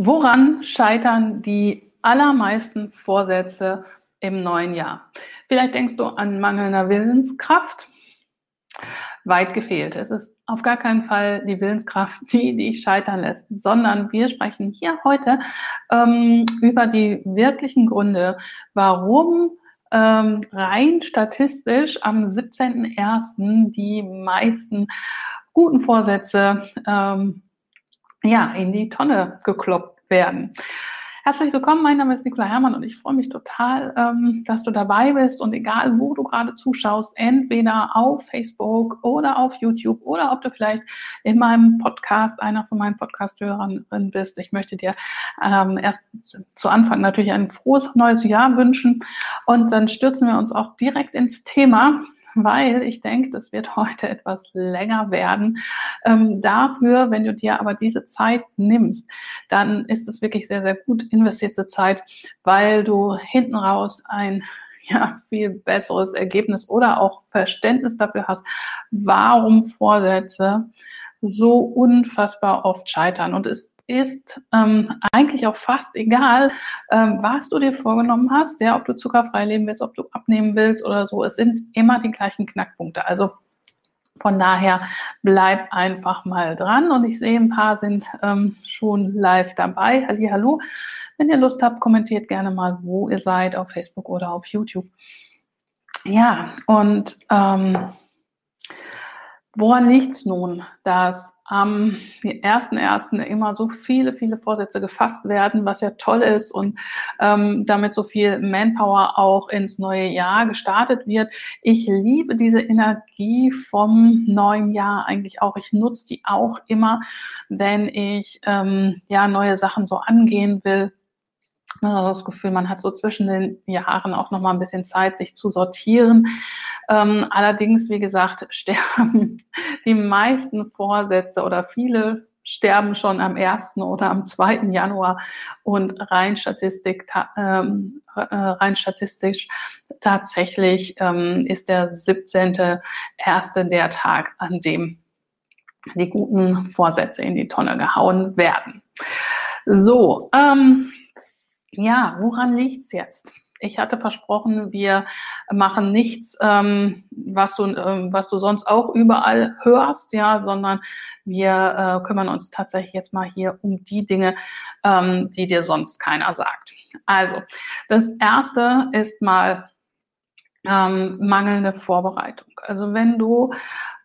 Woran scheitern die allermeisten Vorsätze im neuen Jahr? Vielleicht denkst du an mangelnder Willenskraft. Weit gefehlt. Es ist auf gar keinen Fall die Willenskraft, die dich scheitern lässt, sondern wir sprechen hier heute ähm, über die wirklichen Gründe, warum ähm, rein statistisch am 17.01. die meisten guten Vorsätze ähm, ja, in die Tonne gekloppt werden. Herzlich willkommen, mein Name ist Nicola Hermann und ich freue mich total, ähm, dass du dabei bist und egal, wo du gerade zuschaust, entweder auf Facebook oder auf YouTube oder ob du vielleicht in meinem Podcast einer von meinen Podcast-Hörern bist. Ich möchte dir ähm, erst zu Anfang natürlich ein frohes neues Jahr wünschen und dann stürzen wir uns auch direkt ins Thema weil ich denke, das wird heute etwas länger werden. Ähm, dafür, wenn du dir aber diese Zeit nimmst, dann ist es wirklich sehr, sehr gut investierte Zeit, weil du hinten raus ein ja, viel besseres Ergebnis oder auch Verständnis dafür hast, warum Vorsätze so unfassbar oft scheitern. Und es ist ähm, eigentlich auch fast egal, ähm, was du dir vorgenommen hast, ja, ob du zuckerfrei leben willst, ob du abnehmen willst oder so. Es sind immer die gleichen Knackpunkte. Also von daher bleib einfach mal dran und ich sehe, ein paar sind ähm, schon live dabei. Halli, hallo. Wenn ihr Lust habt, kommentiert gerne mal, wo ihr seid, auf Facebook oder auf YouTube. Ja, und ähm, woran liegt es nun, dass am ersten immer so viele, viele Vorsätze gefasst werden, was ja toll ist und ähm, damit so viel Manpower auch ins neue Jahr gestartet wird. Ich liebe diese Energie vom neuen Jahr eigentlich auch. Ich nutze die auch immer, wenn ich ähm, ja neue Sachen so angehen will. Das Gefühl, man hat so zwischen den Jahren auch noch mal ein bisschen Zeit, sich zu sortieren. Ähm, allerdings, wie gesagt, sterben die meisten Vorsätze oder viele sterben schon am 1. oder am 2. Januar und rein, Statistik, ähm, äh, rein statistisch tatsächlich ähm, ist der 17. erste der Tag, an dem die guten Vorsätze in die Tonne gehauen werden. So, ähm, ja, woran liegt's jetzt? Ich hatte versprochen, wir machen nichts, ähm, was, du, ähm, was du sonst auch überall hörst, ja, sondern wir äh, kümmern uns tatsächlich jetzt mal hier um die Dinge, ähm, die dir sonst keiner sagt. Also, das erste ist mal ähm, mangelnde Vorbereitung. Also wenn du,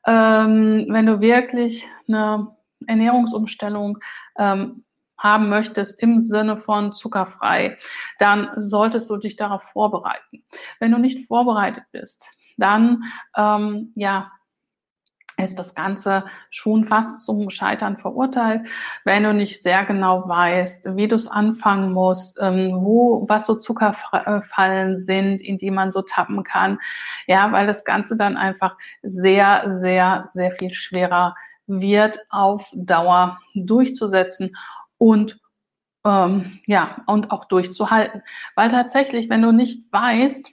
ähm, wenn du wirklich eine Ernährungsumstellung ähm, haben möchtest im Sinne von zuckerfrei, dann solltest du dich darauf vorbereiten. Wenn du nicht vorbereitet bist, dann ähm, ja ist das Ganze schon fast zum Scheitern verurteilt, wenn du nicht sehr genau weißt, wie du es anfangen musst, ähm, wo, was so Zuckerfallen sind, in die man so tappen kann. Ja, weil das Ganze dann einfach sehr, sehr, sehr viel schwerer wird auf Dauer durchzusetzen und ähm, ja, und auch durchzuhalten. Weil tatsächlich, wenn du nicht weißt,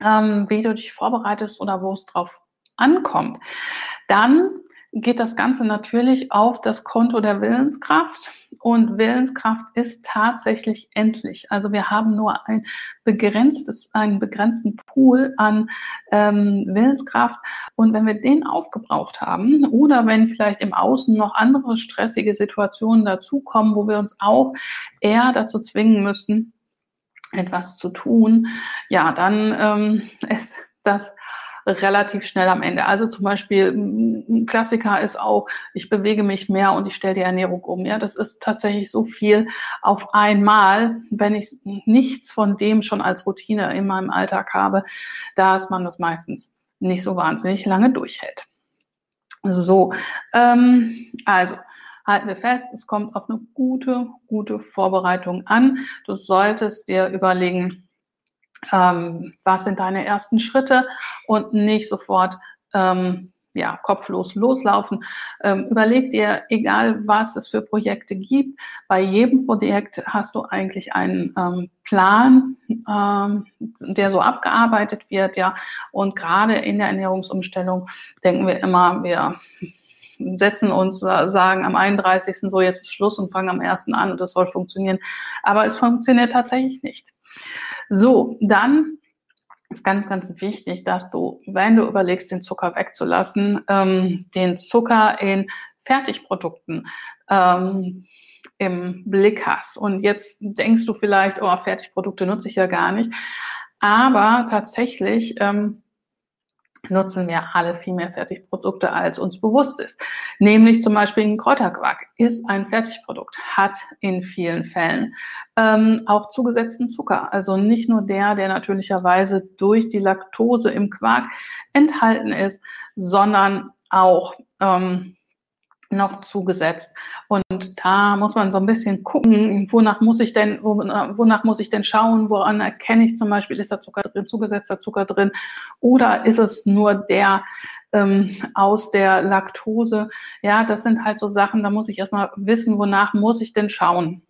ähm, wie du dich vorbereitest oder wo es drauf ankommt, dann geht das Ganze natürlich auf das Konto der Willenskraft. Und Willenskraft ist tatsächlich endlich. Also wir haben nur ein begrenztes, einen begrenzten Pool an ähm, Willenskraft. Und wenn wir den aufgebraucht haben oder wenn vielleicht im Außen noch andere stressige Situationen dazukommen, wo wir uns auch eher dazu zwingen müssen, etwas zu tun, ja, dann ähm, ist das relativ schnell am Ende. Also zum Beispiel ein Klassiker ist auch, ich bewege mich mehr und ich stelle die Ernährung um. Ja, das ist tatsächlich so viel auf einmal, wenn ich nichts von dem schon als Routine in meinem Alltag habe, dass man das meistens nicht so wahnsinnig lange durchhält. So, ähm, also halten wir fest, es kommt auf eine gute, gute Vorbereitung an. Du solltest dir überlegen, ähm, was sind deine ersten Schritte und nicht sofort ähm, ja, kopflos loslaufen. Ähm, überleg dir, egal was es für Projekte gibt, bei jedem Projekt hast du eigentlich einen ähm, Plan, ähm, der so abgearbeitet wird, ja. Und gerade in der Ernährungsumstellung denken wir immer, wir setzen uns, sagen am 31. so jetzt ist Schluss und fangen am 1. an und das soll funktionieren. Aber es funktioniert tatsächlich nicht. So, dann ist ganz, ganz wichtig, dass du, wenn du überlegst, den Zucker wegzulassen, ähm, den Zucker in Fertigprodukten ähm, im Blick hast. Und jetzt denkst du vielleicht, oh, Fertigprodukte nutze ich ja gar nicht. Aber tatsächlich ähm, nutzen wir alle viel mehr Fertigprodukte, als uns bewusst ist. Nämlich zum Beispiel ein Kräuterquark ist ein Fertigprodukt, hat in vielen Fällen ähm, auch zugesetzten Zucker. Also nicht nur der, der natürlicherweise durch die Laktose im Quark enthalten ist, sondern auch ähm, noch zugesetzt. Und da muss man so ein bisschen gucken, wonach muss ich denn, wonach muss ich denn schauen, woran erkenne ich zum Beispiel, ist da Zucker drin, zugesetzter Zucker drin, oder ist es nur der ähm, aus der Laktose? Ja, das sind halt so Sachen, da muss ich erstmal wissen, wonach muss ich denn schauen.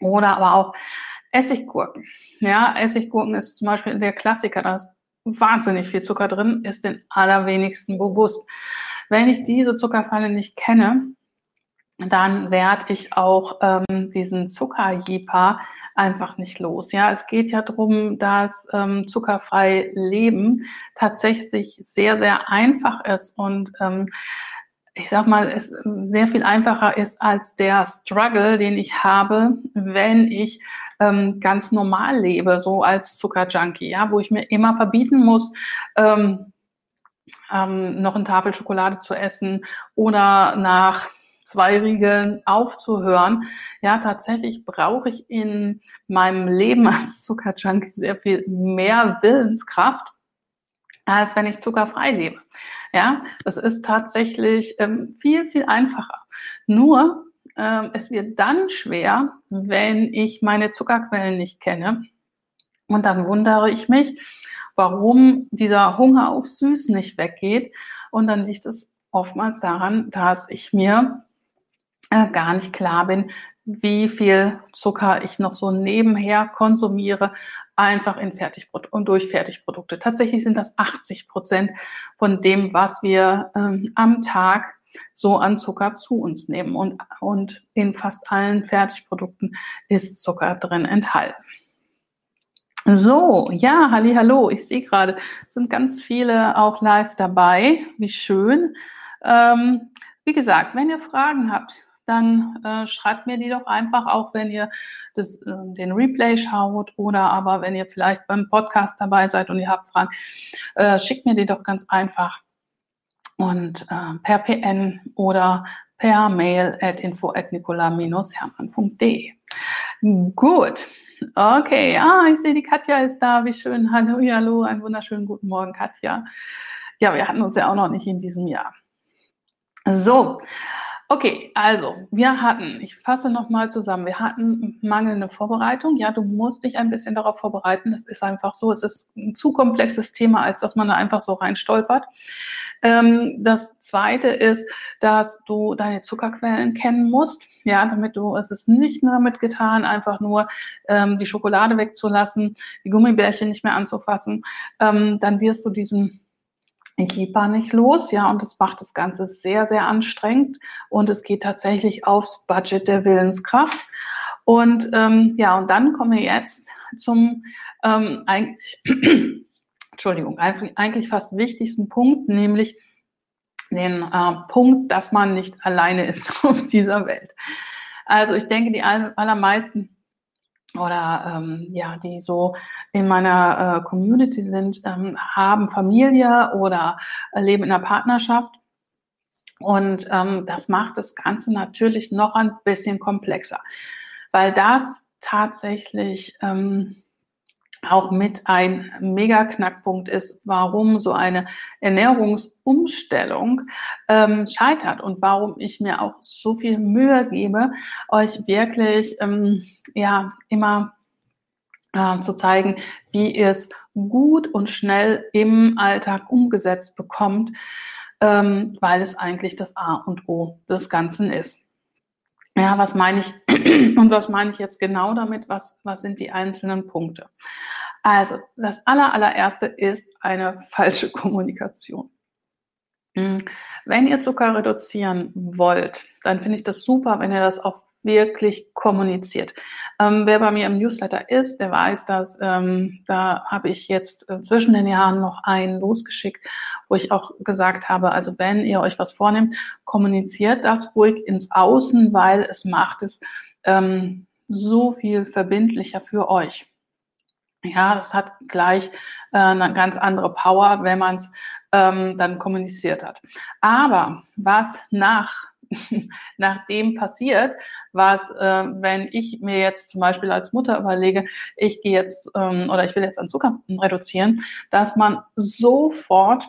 Oder aber auch Essiggurken. Ja, Essiggurken ist zum Beispiel der Klassiker, da ist wahnsinnig viel Zucker drin, ist den allerwenigsten bewusst. Wenn ich diese Zuckerfalle nicht kenne, dann werde ich auch ähm, diesen Zuckerjeeper einfach nicht los. Ja, es geht ja darum, dass ähm, zuckerfrei Leben tatsächlich sehr, sehr einfach ist und ähm, ich sag mal, es sehr viel einfacher ist als der Struggle, den ich habe, wenn ich ähm, ganz normal lebe, so als Zuckerjunkie, ja, wo ich mir immer verbieten muss, ähm, ähm, noch eine Tafel Schokolade zu essen oder nach zwei Riegeln aufzuhören. Ja, tatsächlich brauche ich in meinem Leben als Zuckerjunkie sehr viel mehr Willenskraft, als wenn ich zuckerfrei lebe. Ja, es ist tatsächlich ähm, viel, viel einfacher. Nur, ähm, es wird dann schwer, wenn ich meine Zuckerquellen nicht kenne. Und dann wundere ich mich, warum dieser Hunger auf Süß nicht weggeht. Und dann liegt es oftmals daran, dass ich mir äh, gar nicht klar bin, wie viel Zucker ich noch so nebenher konsumiere, einfach in Fertigprodukte und durch Fertigprodukte. Tatsächlich sind das 80 Prozent von dem, was wir ähm, am Tag so an Zucker zu uns nehmen. Und, und in fast allen Fertigprodukten ist Zucker drin enthalten. So, ja, halli, hallo. Ich sehe gerade, sind ganz viele auch live dabei. Wie schön. Ähm, wie gesagt, wenn ihr Fragen habt, dann äh, schreibt mir die doch einfach, auch wenn ihr das, äh, den Replay schaut oder aber wenn ihr vielleicht beim Podcast dabei seid und ihr habt Fragen, äh, schickt mir die doch ganz einfach und äh, per PN oder per Mail at info at nicola-hermann.de. Gut. Okay, ah, ich sehe, die Katja ist da. Wie schön. Hallo, hallo, einen wunderschönen guten Morgen, Katja. Ja, wir hatten uns ja auch noch nicht in diesem Jahr. So, okay, also wir hatten, ich fasse nochmal zusammen, wir hatten mangelnde Vorbereitung. Ja, du musst dich ein bisschen darauf vorbereiten. Das ist einfach so. Es ist ein zu komplexes Thema, als dass man da einfach so rein stolpert. Ähm, das zweite ist, dass du deine Zuckerquellen kennen musst. Ja, damit du, es ist nicht nur damit getan, einfach nur ähm, die Schokolade wegzulassen, die Gummibärchen nicht mehr anzufassen. Ähm, dann wirst du diesen Keeper nicht los, ja, und das macht das Ganze sehr, sehr anstrengend und es geht tatsächlich aufs Budget der Willenskraft. Und ähm, ja, und dann kommen wir jetzt zum ähm, eigentlich Entschuldigung, eigentlich fast wichtigsten Punkt, nämlich den äh, Punkt, dass man nicht alleine ist auf dieser Welt. Also ich denke, die allermeisten oder ähm, ja, die so in meiner äh, Community sind, ähm, haben Familie oder äh, leben in einer Partnerschaft. Und ähm, das macht das Ganze natürlich noch ein bisschen komplexer, weil das tatsächlich ähm, auch mit ein Mega-Knackpunkt ist, warum so eine Ernährungsumstellung ähm, scheitert und warum ich mir auch so viel Mühe gebe, euch wirklich ähm, ja immer äh, zu zeigen, wie ihr es gut und schnell im Alltag umgesetzt bekommt, ähm, weil es eigentlich das A und O des Ganzen ist. Ja, was meine ich und was meine ich jetzt genau damit? Was, was sind die einzelnen Punkte? Also, das aller, allererste ist eine falsche Kommunikation. Hm, wenn ihr Zucker reduzieren wollt, dann finde ich das super, wenn ihr das auch wirklich kommuniziert. Ähm, wer bei mir im Newsletter ist, der weiß, dass ähm, da habe ich jetzt äh, zwischen den Jahren noch einen losgeschickt, wo ich auch gesagt habe, also wenn ihr euch was vornehmt, kommuniziert das ruhig ins Außen, weil es macht es ähm, so viel verbindlicher für euch. Ja, das hat gleich äh, eine ganz andere Power, wenn man es ähm, dann kommuniziert hat. Aber was nach nachdem passiert, was, äh, wenn ich mir jetzt zum Beispiel als Mutter überlege, ich gehe jetzt ähm, oder ich will jetzt an Zucker reduzieren, dass man sofort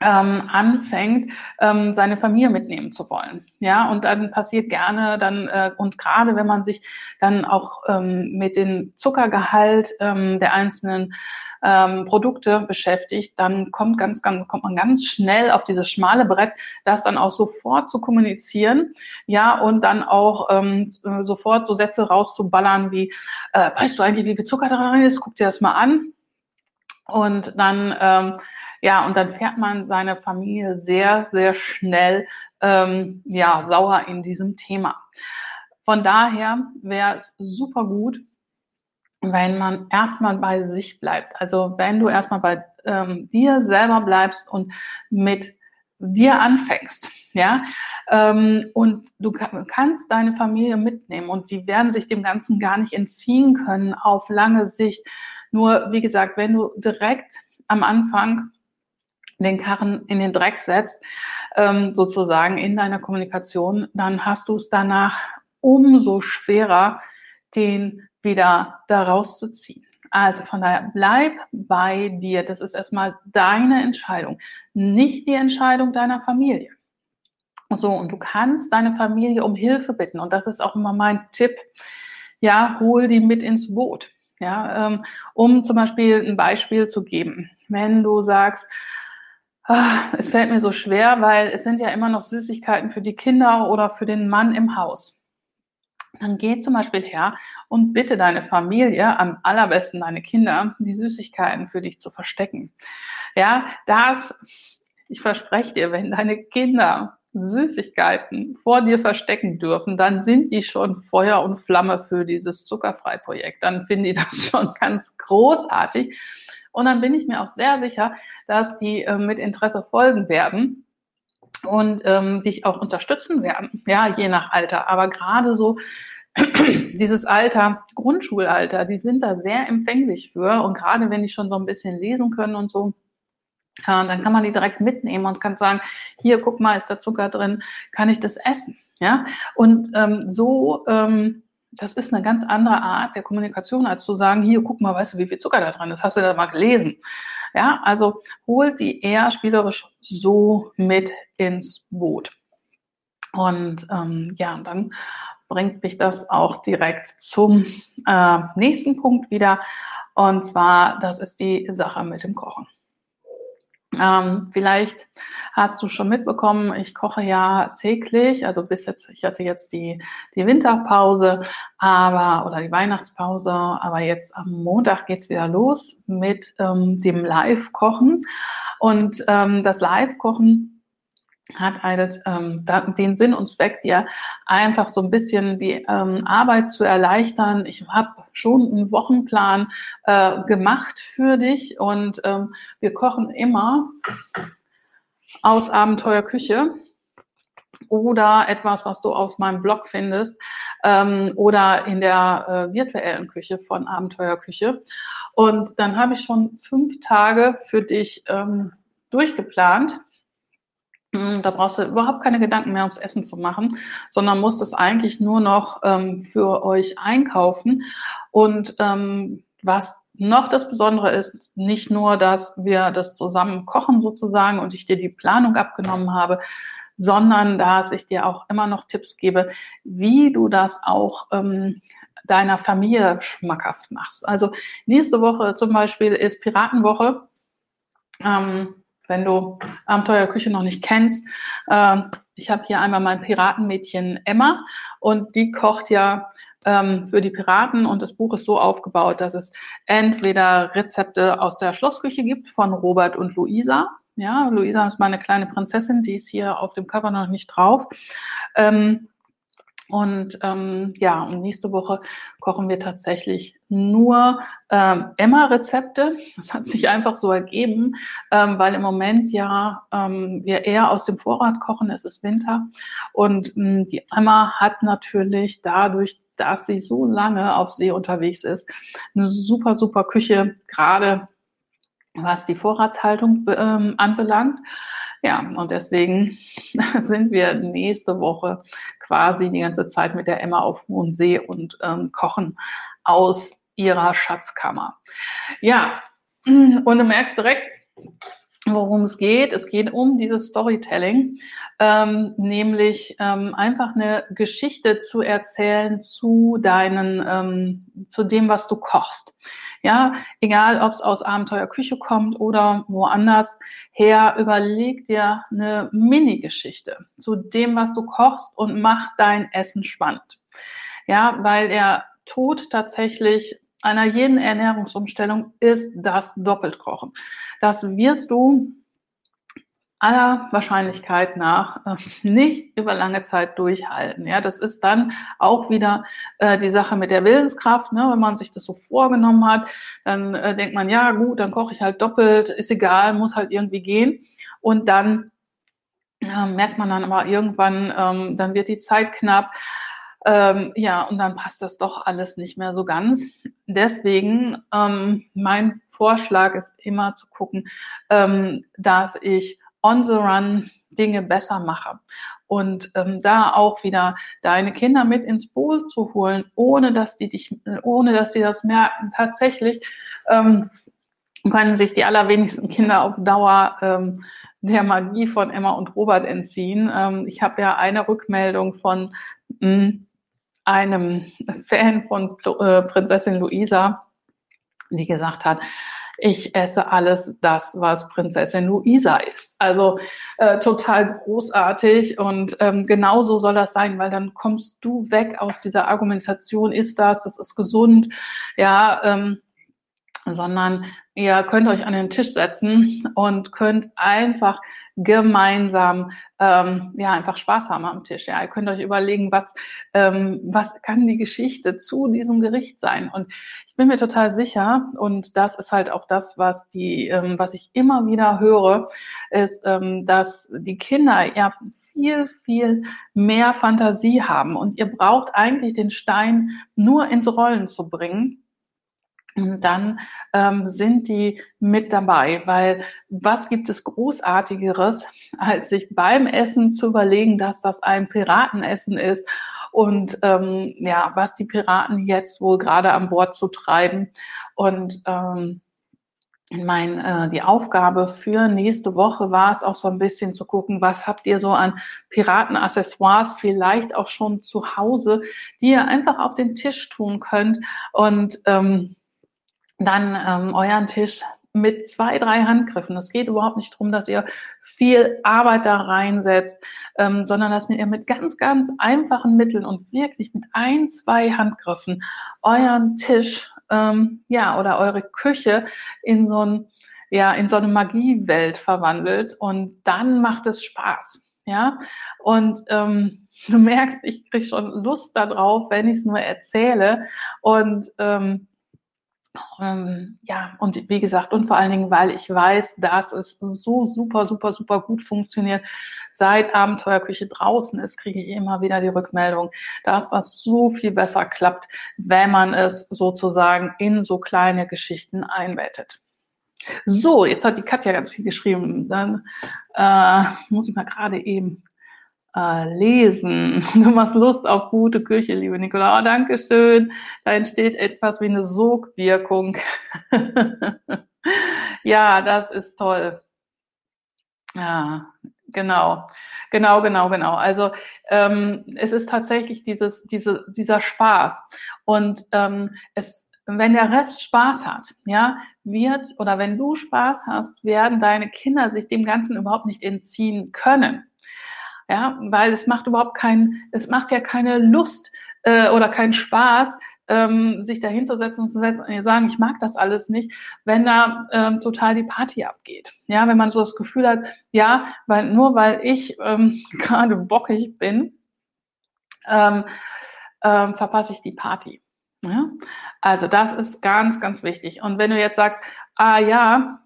ähm, anfängt, ähm, seine Familie mitnehmen zu wollen. Ja, und dann passiert gerne dann, äh, und gerade wenn man sich dann auch ähm, mit dem Zuckergehalt ähm, der einzelnen ähm, Produkte beschäftigt, dann kommt ganz, ganz, kommt man ganz schnell auf dieses schmale Brett, das dann auch sofort zu kommunizieren, ja, und dann auch ähm, sofort so Sätze rauszuballern wie, äh, weißt du eigentlich, wie viel Zucker da drin ist? Guck dir das mal an. Und dann ähm, ja, und dann fährt man seine Familie sehr, sehr schnell ähm, ja, sauer in diesem Thema. Von daher wäre es super gut, wenn man erstmal bei sich bleibt. Also wenn du erstmal bei ähm, dir selber bleibst und mit dir anfängst, ja, ähm, und du kannst deine Familie mitnehmen und die werden sich dem Ganzen gar nicht entziehen können auf lange Sicht. Nur, wie gesagt, wenn du direkt am Anfang den Karren in den Dreck setzt, ähm, sozusagen in deiner Kommunikation, dann hast du es danach umso schwerer, den wieder da rauszuziehen. Also von daher bleib bei dir. Das ist erstmal deine Entscheidung, nicht die Entscheidung deiner Familie. So, und du kannst deine Familie um Hilfe bitten. Und das ist auch immer mein Tipp. Ja, hol die mit ins Boot. Ja, ähm, um zum Beispiel ein Beispiel zu geben. Wenn du sagst, es fällt mir so schwer, weil es sind ja immer noch Süßigkeiten für die Kinder oder für den Mann im Haus. Dann geh zum Beispiel her und bitte deine Familie, am allerbesten deine Kinder, die Süßigkeiten für dich zu verstecken. Ja, das, ich verspreche dir, wenn deine Kinder Süßigkeiten vor dir verstecken dürfen, dann sind die schon Feuer und Flamme für dieses Zuckerfrei-Projekt. Dann finden die das schon ganz großartig. Und dann bin ich mir auch sehr sicher, dass die äh, mit Interesse folgen werden und ähm, dich auch unterstützen werden, ja, je nach Alter. Aber gerade so dieses Alter, Grundschulalter, die sind da sehr empfänglich für. Und gerade wenn die schon so ein bisschen lesen können und so, ja, dann kann man die direkt mitnehmen und kann sagen, hier, guck mal, ist da Zucker drin, kann ich das essen? Ja, und ähm, so ähm, das ist eine ganz andere Art der Kommunikation, als zu sagen, hier, guck mal, weißt du, wie viel Zucker da drin ist, hast du da mal gelesen? Ja, also holt die eher spielerisch so mit ins Boot. Und ähm, ja, dann bringt mich das auch direkt zum äh, nächsten Punkt wieder. Und zwar, das ist die Sache mit dem Kochen. Ähm, vielleicht hast du schon mitbekommen, ich koche ja täglich, also bis jetzt, ich hatte jetzt die, die Winterpause, aber oder die Weihnachtspause, aber jetzt am Montag geht's wieder los mit ähm, dem Live-Kochen. Und ähm, das Live-Kochen hat halt ähm, den Sinn und Zweck, dir einfach so ein bisschen die ähm, Arbeit zu erleichtern. Ich habe schon einen Wochenplan äh, gemacht für dich und ähm, wir kochen immer aus Abenteuerküche oder etwas, was du aus meinem Blog findest ähm, oder in der äh, virtuellen Küche von Abenteuerküche. Und dann habe ich schon fünf Tage für dich ähm, durchgeplant da brauchst du überhaupt keine Gedanken mehr ums Essen zu machen, sondern musst es eigentlich nur noch ähm, für euch einkaufen. Und ähm, was noch das Besondere ist, nicht nur, dass wir das zusammen kochen sozusagen und ich dir die Planung abgenommen habe, sondern dass ich dir auch immer noch Tipps gebe, wie du das auch ähm, deiner Familie schmackhaft machst. Also nächste Woche zum Beispiel ist Piratenwoche. Ähm, wenn du Abenteuerküche noch nicht kennst. Äh, ich habe hier einmal mein Piratenmädchen Emma und die kocht ja ähm, für die Piraten und das Buch ist so aufgebaut, dass es entweder Rezepte aus der Schlossküche gibt von Robert und Luisa, Ja, Luisa ist meine kleine Prinzessin, die ist hier auf dem Cover noch nicht drauf. Ähm, und ähm, ja, und nächste Woche kochen wir tatsächlich nur ähm, Emma-Rezepte. Das hat sich einfach so ergeben, ähm, weil im Moment ja ähm, wir eher aus dem Vorrat kochen. Es ist Winter und ähm, die Emma hat natürlich dadurch, dass sie so lange auf See unterwegs ist, eine super super Küche, gerade was die Vorratshaltung ähm, anbelangt. Ja, und deswegen sind wir nächste Woche quasi die ganze Zeit mit der Emma auf hohem See und ähm, kochen aus ihrer Schatzkammer. Ja, und du merkst direkt, worum es geht. Es geht um dieses Storytelling, ähm, nämlich ähm, einfach eine Geschichte zu erzählen zu deinen, ähm, zu dem, was du kochst. Ja, egal, ob es aus Abenteuerküche kommt oder woanders her, überleg dir eine Mini-Geschichte zu dem, was du kochst und mach dein Essen spannend. Ja, weil der Tod tatsächlich einer jeden Ernährungsumstellung ist das Doppeltkochen. Das wirst du aller Wahrscheinlichkeit nach äh, nicht über lange Zeit durchhalten. Ja, das ist dann auch wieder äh, die Sache mit der Willenskraft. Ne? Wenn man sich das so vorgenommen hat, dann äh, denkt man, ja gut, dann koche ich halt doppelt, ist egal, muss halt irgendwie gehen. Und dann äh, merkt man dann aber irgendwann, ähm, dann wird die Zeit knapp. Ähm, ja, und dann passt das doch alles nicht mehr so ganz. Deswegen, ähm, mein Vorschlag ist immer zu gucken, ähm, dass ich on the run Dinge besser mache. Und ähm, da auch wieder deine Kinder mit ins Boot zu holen, ohne dass die dich, ohne dass sie das merken. Tatsächlich ähm, können sich die allerwenigsten Kinder auf Dauer ähm, der Magie von Emma und Robert entziehen. Ähm, ich habe ja eine Rückmeldung von mh, hm, einem Fan von äh, Prinzessin Luisa, die gesagt hat, ich esse alles das, was Prinzessin Luisa ist. Also äh, total großartig und ähm, genauso soll das sein, weil dann kommst du weg aus dieser Argumentation, ist das, das ist gesund, ja, ähm, sondern ihr könnt euch an den Tisch setzen und könnt einfach gemeinsam ähm, ja einfach Spaß haben am Tisch. Ja, ihr könnt euch überlegen, was ähm, was kann die Geschichte zu diesem Gericht sein. Und ich bin mir total sicher und das ist halt auch das, was die ähm, was ich immer wieder höre, ist, ähm, dass die Kinder ja viel viel mehr Fantasie haben und ihr braucht eigentlich den Stein nur ins Rollen zu bringen dann ähm, sind die mit dabei, weil was gibt es Großartigeres, als sich beim Essen zu überlegen, dass das ein Piratenessen ist? Und ähm, ja, was die Piraten jetzt wohl gerade an Bord zu treiben? Und ähm, mein, äh, die Aufgabe für nächste Woche war es auch so ein bisschen zu gucken, was habt ihr so an Piratenaccessoires vielleicht auch schon zu Hause, die ihr einfach auf den Tisch tun könnt? Und ähm, dann ähm, euren Tisch mit zwei, drei Handgriffen. Es geht überhaupt nicht darum, dass ihr viel Arbeit da reinsetzt, ähm, sondern dass ihr mit ganz, ganz einfachen Mitteln und wirklich mit ein, zwei Handgriffen euren Tisch, ähm, ja, oder eure Küche in so ein, ja, in so eine Magiewelt verwandelt und dann macht es Spaß, ja. Und ähm, du merkst, ich kriege schon Lust darauf, wenn ich es nur erzähle und ähm, ähm, ja, und wie gesagt, und vor allen Dingen, weil ich weiß, dass es so super, super, super gut funktioniert. Seit Abenteuerküche draußen ist, kriege ich immer wieder die Rückmeldung, dass das so viel besser klappt, wenn man es sozusagen in so kleine Geschichten einbettet. So, jetzt hat die Katja ganz viel geschrieben. Dann äh, muss ich mal gerade eben äh, lesen. Du machst Lust auf gute Küche, liebe Nicola. Oh, Dankeschön. Da entsteht etwas wie eine Sogwirkung. ja, das ist toll. Ja, genau. Genau, genau, genau. Also ähm, es ist tatsächlich dieses, diese, dieser Spaß. Und ähm, es, wenn der Rest Spaß hat, ja, wird, oder wenn du Spaß hast, werden deine Kinder sich dem Ganzen überhaupt nicht entziehen können. Ja, weil es macht überhaupt keinen, es macht ja keine Lust äh, oder keinen Spaß, ähm, sich da hinzusetzen und zu sagen, ich mag das alles nicht, wenn da ähm, total die Party abgeht. Ja, wenn man so das Gefühl hat, ja, weil nur weil ich ähm, gerade bockig bin, ähm, ähm, verpasse ich die Party. Ja? Also das ist ganz, ganz wichtig. Und wenn du jetzt sagst, ah ja,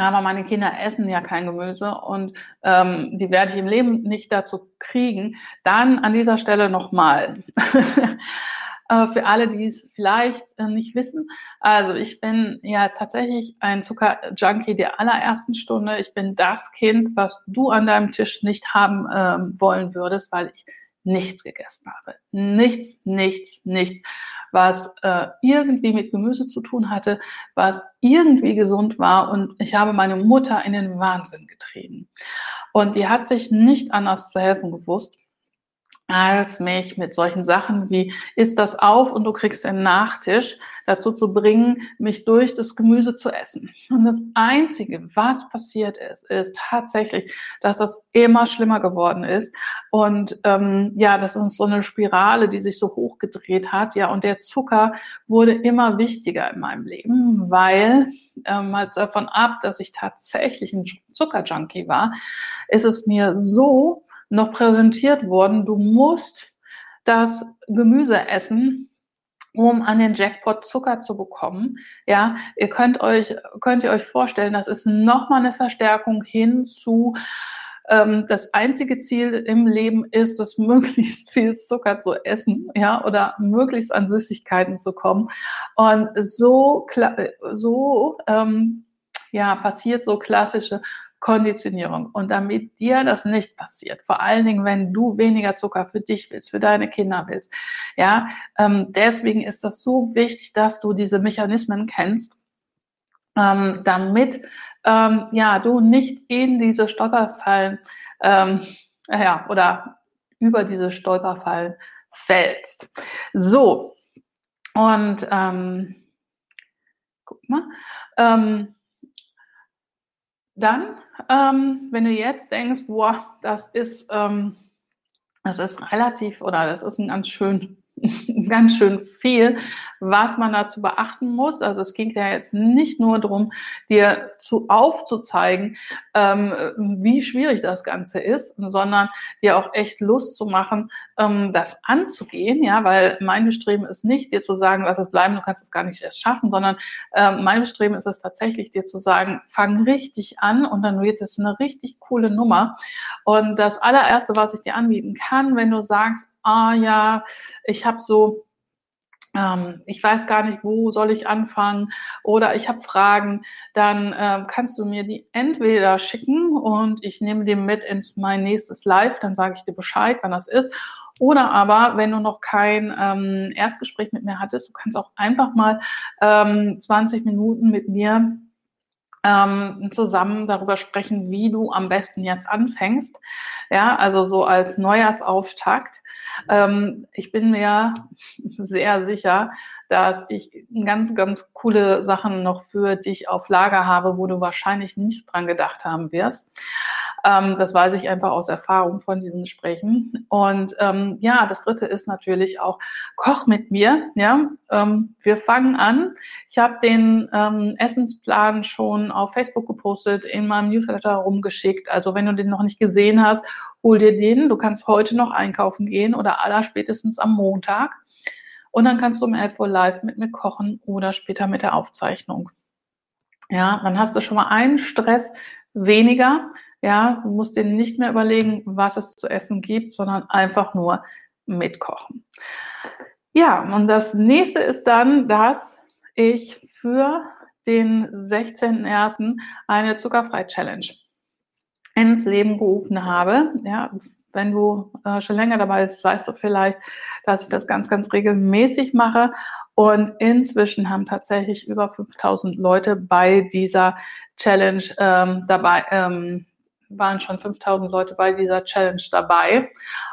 aber meine Kinder essen ja kein Gemüse und ähm, die werde ich im Leben nicht dazu kriegen, dann an dieser Stelle nochmal. äh, für alle, die es vielleicht äh, nicht wissen. Also ich bin ja tatsächlich ein Zuckerjunkie der allerersten Stunde. Ich bin das Kind, was du an deinem Tisch nicht haben ähm, wollen würdest, weil ich nichts gegessen habe. Nichts, nichts, nichts was äh, irgendwie mit Gemüse zu tun hatte, was irgendwie gesund war und ich habe meine Mutter in den Wahnsinn getrieben. Und die hat sich nicht anders zu helfen gewusst als mich mit solchen Sachen wie isst das auf und du kriegst den Nachtisch dazu zu bringen, mich durch das Gemüse zu essen. Und das Einzige, was passiert ist, ist tatsächlich, dass das immer schlimmer geworden ist und ähm, ja, das ist so eine Spirale, die sich so hochgedreht hat, ja, und der Zucker wurde immer wichtiger in meinem Leben, weil ähm, mal davon ab, dass ich tatsächlich ein Zuckerjunkie war, ist es mir so noch präsentiert worden, du musst das Gemüse essen, um an den Jackpot Zucker zu bekommen. Ja, ihr könnt euch, könnt ihr euch vorstellen, das ist nochmal eine Verstärkung hin zu, ähm, das einzige Ziel im Leben ist es, möglichst viel Zucker zu essen, ja, oder möglichst an Süßigkeiten zu kommen. Und so, so, ähm, ja, passiert so klassische Konditionierung. Und damit dir das nicht passiert, vor allen Dingen, wenn du weniger Zucker für dich willst, für deine Kinder willst, ja, ähm, deswegen ist das so wichtig, dass du diese Mechanismen kennst, ähm, damit ähm, ja du nicht in diese Stolperfallen ähm, ja oder über diese Stolperfallen fällst. So und ähm, guck mal. Ähm, dann, ähm, wenn du jetzt denkst, boah, das ist, ähm, das ist relativ oder das ist ein ganz schön ganz schön viel, was man dazu beachten muss. Also es ging ja jetzt nicht nur darum, dir zu aufzuzeigen, ähm, wie schwierig das Ganze ist, sondern dir auch echt Lust zu machen, ähm, das anzugehen, ja, weil mein Bestreben ist nicht, dir zu sagen, lass es bleiben, du kannst es gar nicht erst schaffen, sondern ähm, mein Bestreben ist es tatsächlich, dir zu sagen, fang richtig an und dann wird es eine richtig coole Nummer. Und das allererste, was ich dir anbieten kann, wenn du sagst, ah ja, ich habe so, ähm, ich weiß gar nicht, wo soll ich anfangen oder ich habe Fragen, dann ähm, kannst du mir die entweder schicken und ich nehme die mit ins mein nächstes Live, dann sage ich dir Bescheid, wann das ist. Oder aber, wenn du noch kein ähm, Erstgespräch mit mir hattest, du kannst auch einfach mal ähm, 20 Minuten mit mir ähm, zusammen darüber sprechen, wie du am besten jetzt anfängst. Ja, also so als Neujahrsauftakt. Ähm, ich bin mir sehr sicher, dass ich ganz, ganz coole Sachen noch für dich auf Lager habe, wo du wahrscheinlich nicht dran gedacht haben wirst. Ähm, das weiß ich einfach aus Erfahrung von diesen Gesprächen. Und ähm, ja, das dritte ist natürlich auch Koch mit mir. Ja, ähm, wir fangen an. Ich habe den ähm, Essensplan schon auf Facebook gepostet, in meinem Newsletter rumgeschickt. Also wenn du den noch nicht gesehen hast, hol dir den. Du kannst heute noch einkaufen gehen oder aller spätestens am Montag. Und dann kannst du um 11 Uhr live mit mir kochen oder später mit der Aufzeichnung. Ja, dann hast du schon mal einen Stress weniger. Ja, du musst dir nicht mehr überlegen, was es zu essen gibt, sondern einfach nur mitkochen. Ja, und das nächste ist dann, dass ich für den 16.01. eine Zuckerfrei-Challenge ins Leben gerufen habe. Ja, wenn du äh, schon länger dabei bist, weißt du vielleicht, dass ich das ganz, ganz regelmäßig mache. Und inzwischen haben tatsächlich über 5000 Leute bei dieser Challenge ähm, dabei, ähm, waren schon 5000 Leute bei dieser Challenge dabei.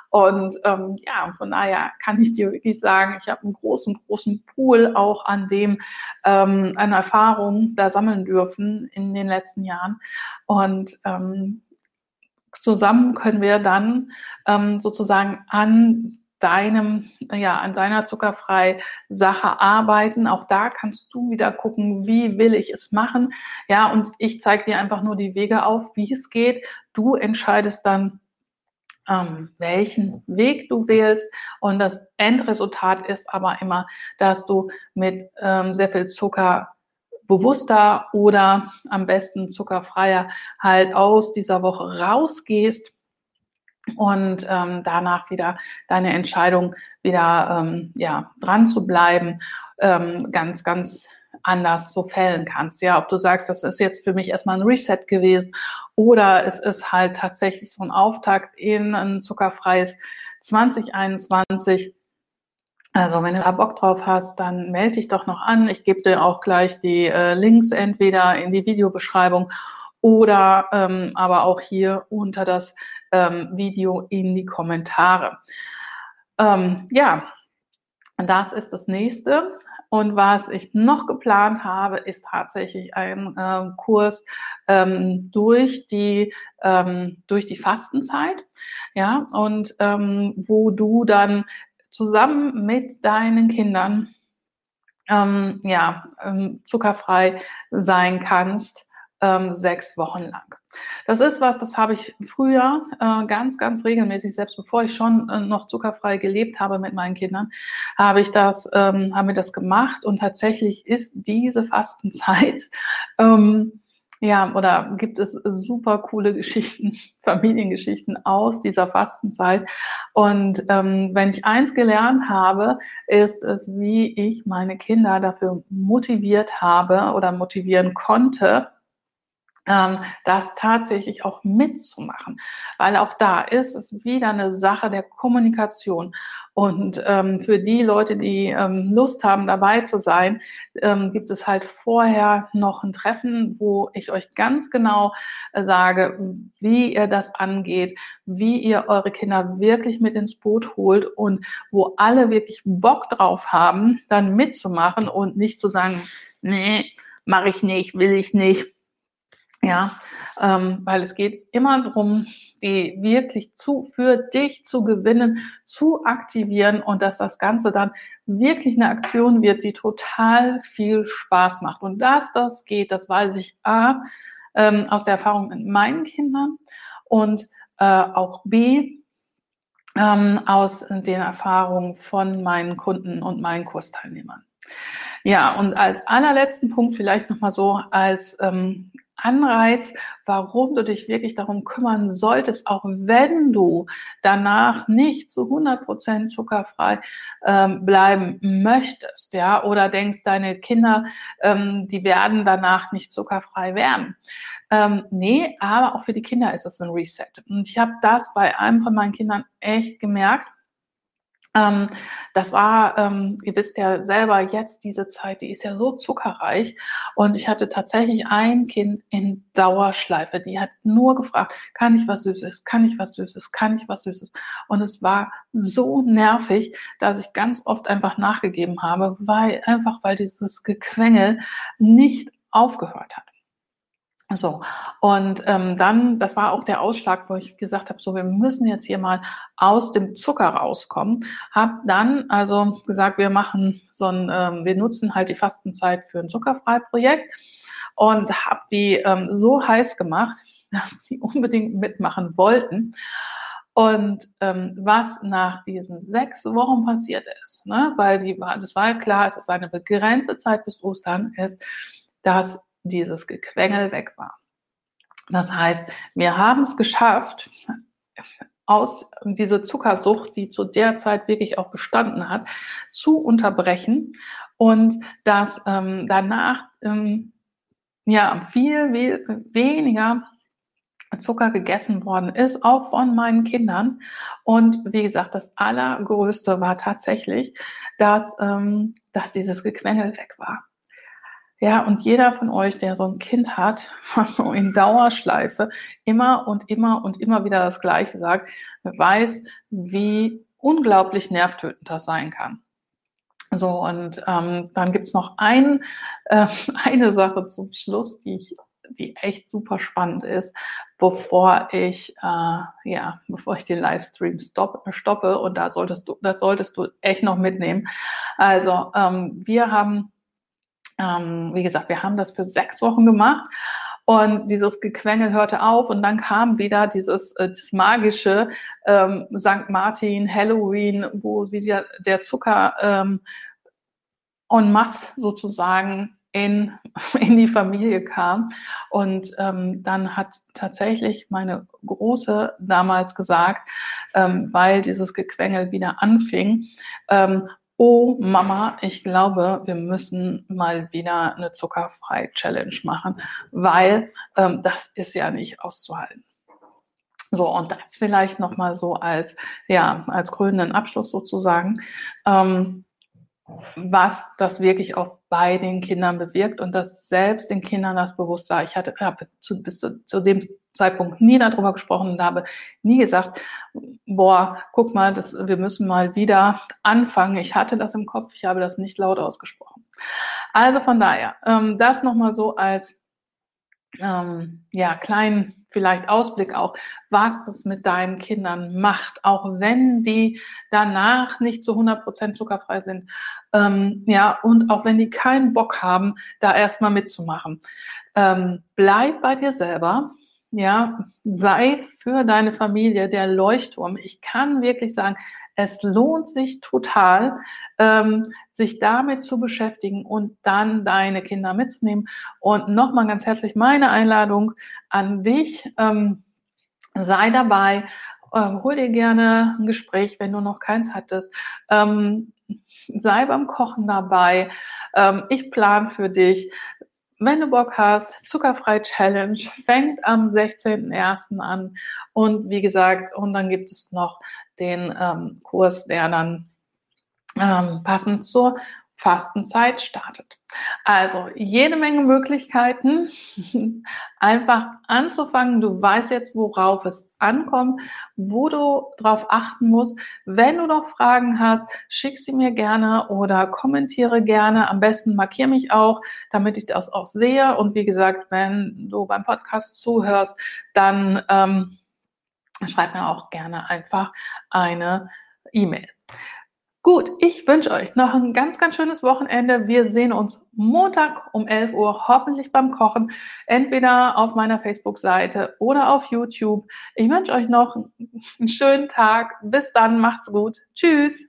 Und ähm, ja, von daher kann ich dir wirklich sagen, ich habe einen großen, großen Pool auch an dem, ähm, an Erfahrungen da sammeln dürfen in den letzten Jahren. Und ähm, zusammen können wir dann ähm, sozusagen an deinem, ja, an deiner zuckerfrei Sache arbeiten. Auch da kannst du wieder gucken, wie will ich es machen. Ja, und ich zeige dir einfach nur die Wege auf, wie es geht. Du entscheidest dann, ähm, welchen Weg du wählst. Und das Endresultat ist aber immer, dass du mit ähm, sehr viel Zucker bewusster oder am besten zuckerfreier halt aus dieser Woche rausgehst und ähm, danach wieder deine Entscheidung wieder ähm, ja dran zu bleiben ähm, ganz ganz anders so fällen kannst ja ob du sagst das ist jetzt für mich erstmal ein Reset gewesen oder es ist halt tatsächlich so ein Auftakt in ein zuckerfreies 2021 also wenn du da Bock drauf hast, dann melde dich doch noch an. Ich gebe dir auch gleich die äh, Links entweder in die Videobeschreibung oder ähm, aber auch hier unter das ähm, Video in die Kommentare. Ähm, ja, das ist das nächste. Und was ich noch geplant habe, ist tatsächlich ein äh, Kurs ähm, durch die ähm, durch die Fastenzeit, ja, und ähm, wo du dann zusammen mit deinen Kindern ähm, ja, ähm, zuckerfrei sein kannst, ähm, sechs Wochen lang. Das ist was, das habe ich früher äh, ganz, ganz regelmäßig, selbst bevor ich schon äh, noch zuckerfrei gelebt habe mit meinen Kindern, habe ich das, ähm, haben wir das gemacht und tatsächlich ist diese Fastenzeit ähm, ja, oder gibt es super coole Geschichten, Familiengeschichten aus dieser Fastenzeit. Und ähm, wenn ich eins gelernt habe, ist es, wie ich meine Kinder dafür motiviert habe oder motivieren konnte, das tatsächlich auch mitzumachen. Weil auch da ist es wieder eine Sache der Kommunikation. Und ähm, für die Leute, die ähm, Lust haben, dabei zu sein, ähm, gibt es halt vorher noch ein Treffen, wo ich euch ganz genau äh, sage, wie ihr das angeht, wie ihr eure Kinder wirklich mit ins Boot holt und wo alle wirklich Bock drauf haben, dann mitzumachen und nicht zu sagen, nee, mache ich nicht, will ich nicht ja, ähm, weil es geht immer darum, die wirklich zu, für dich zu gewinnen, zu aktivieren und dass das Ganze dann wirklich eine Aktion wird, die total viel Spaß macht. Und dass das geht, das weiß ich A, ähm, aus der Erfahrung mit meinen Kindern und äh, auch B, ähm, aus den Erfahrungen von meinen Kunden und meinen Kursteilnehmern. Ja, und als allerletzten Punkt vielleicht nochmal so als ähm, Anreiz, warum du dich wirklich darum kümmern solltest, auch wenn du danach nicht zu 100 Prozent zuckerfrei ähm, bleiben möchtest, ja, oder denkst, deine Kinder, ähm, die werden danach nicht zuckerfrei werden. Ähm, nee, aber auch für die Kinder ist es ein Reset. Und ich habe das bei einem von meinen Kindern echt gemerkt ähm, das war, ähm, ihr wisst ja selber, jetzt diese Zeit, die ist ja so zuckerreich. Und ich hatte tatsächlich ein Kind in Dauerschleife, die hat nur gefragt, kann ich was Süßes, kann ich was Süßes, kann ich was Süßes. Und es war so nervig, dass ich ganz oft einfach nachgegeben habe, weil einfach, weil dieses Gequengel nicht aufgehört hat. So, und ähm, dann, das war auch der Ausschlag, wo ich gesagt habe, so, wir müssen jetzt hier mal aus dem Zucker rauskommen. Hab dann also gesagt, wir machen so ein, ähm, wir nutzen halt die Fastenzeit für ein Zuckerfrei-Projekt und habe die ähm, so heiß gemacht, dass die unbedingt mitmachen wollten. Und ähm, was nach diesen sechs Wochen passiert ist, ne, weil die das war ja klar, es ist eine begrenzte Zeit bis Ostern, ist, dass dieses Gequengel weg war. Das heißt, wir haben es geschafft, aus diese Zuckersucht, die zu der Zeit wirklich auch bestanden hat, zu unterbrechen und dass ähm, danach ähm, ja viel, viel weniger Zucker gegessen worden ist, auch von meinen Kindern. Und wie gesagt, das Allergrößte war tatsächlich, dass, ähm, dass dieses Gequengel weg war. Ja, und jeder von euch, der so ein Kind hat, was so in Dauerschleife immer und immer und immer wieder das Gleiche sagt, weiß, wie unglaublich nervtötend das sein kann. So, und ähm, dann gibt's noch ein, äh, eine Sache zum Schluss, die ich die echt super spannend ist, bevor ich, äh, ja, bevor ich den Livestream stopp, stoppe. Und da solltest du, das solltest du echt noch mitnehmen. Also, ähm, wir haben, ähm, wie gesagt, wir haben das für sechs Wochen gemacht. Und dieses Gequengel hörte auf und dann kam wieder dieses äh, das magische ähm, St. Martin, Halloween, wo wieder der Zucker ähm, en masse sozusagen in, in die Familie kam. Und ähm, dann hat tatsächlich meine Große damals gesagt, ähm, weil dieses Gequengel wieder anfing, ähm, oh Mama, ich glaube, wir müssen mal wieder eine zuckerfreie Challenge machen, weil ähm, das ist ja nicht auszuhalten. So, und das vielleicht nochmal so als, ja, als krönenden Abschluss sozusagen, ähm, was das wirklich auch bei den Kindern bewirkt und dass selbst den Kindern das bewusst war. Ich hatte habe zu, bis zu, zu dem Zeitpunkt nie darüber gesprochen und habe nie gesagt, boah, guck mal, das, wir müssen mal wieder anfangen. Ich hatte das im Kopf, ich habe das nicht laut ausgesprochen. Also von daher, ähm, das nochmal so als ähm, ja, kleinen vielleicht Ausblick auch, was das mit deinen Kindern macht, auch wenn die danach nicht zu 100 Prozent zuckerfrei sind. Ähm, ja, und auch wenn die keinen Bock haben, da erstmal mitzumachen. Ähm, bleib bei dir selber ja, sei für deine Familie der Leuchtturm. Ich kann wirklich sagen, es lohnt sich total, ähm, sich damit zu beschäftigen und dann deine Kinder mitzunehmen. Und nochmal ganz herzlich meine Einladung an dich. Ähm, sei dabei, äh, hol dir gerne ein Gespräch, wenn du noch keins hattest. Ähm, sei beim Kochen dabei. Ähm, ich plan für dich. Wenn du Bock hast, Zuckerfrei Challenge fängt am 16.01. an. Und wie gesagt, und dann gibt es noch den ähm, Kurs, der dann ähm, passend zur Fastenzeit startet. Also jede Menge Möglichkeiten, einfach anzufangen. Du weißt jetzt, worauf es ankommt, wo du drauf achten musst. Wenn du noch Fragen hast, schick sie mir gerne oder kommentiere gerne. Am besten markiere mich auch, damit ich das auch sehe. Und wie gesagt, wenn du beim Podcast zuhörst, dann ähm, schreib mir auch gerne einfach eine E-Mail. Gut, ich wünsche euch noch ein ganz, ganz schönes Wochenende. Wir sehen uns Montag um 11 Uhr, hoffentlich beim Kochen, entweder auf meiner Facebook-Seite oder auf YouTube. Ich wünsche euch noch einen schönen Tag. Bis dann, macht's gut. Tschüss.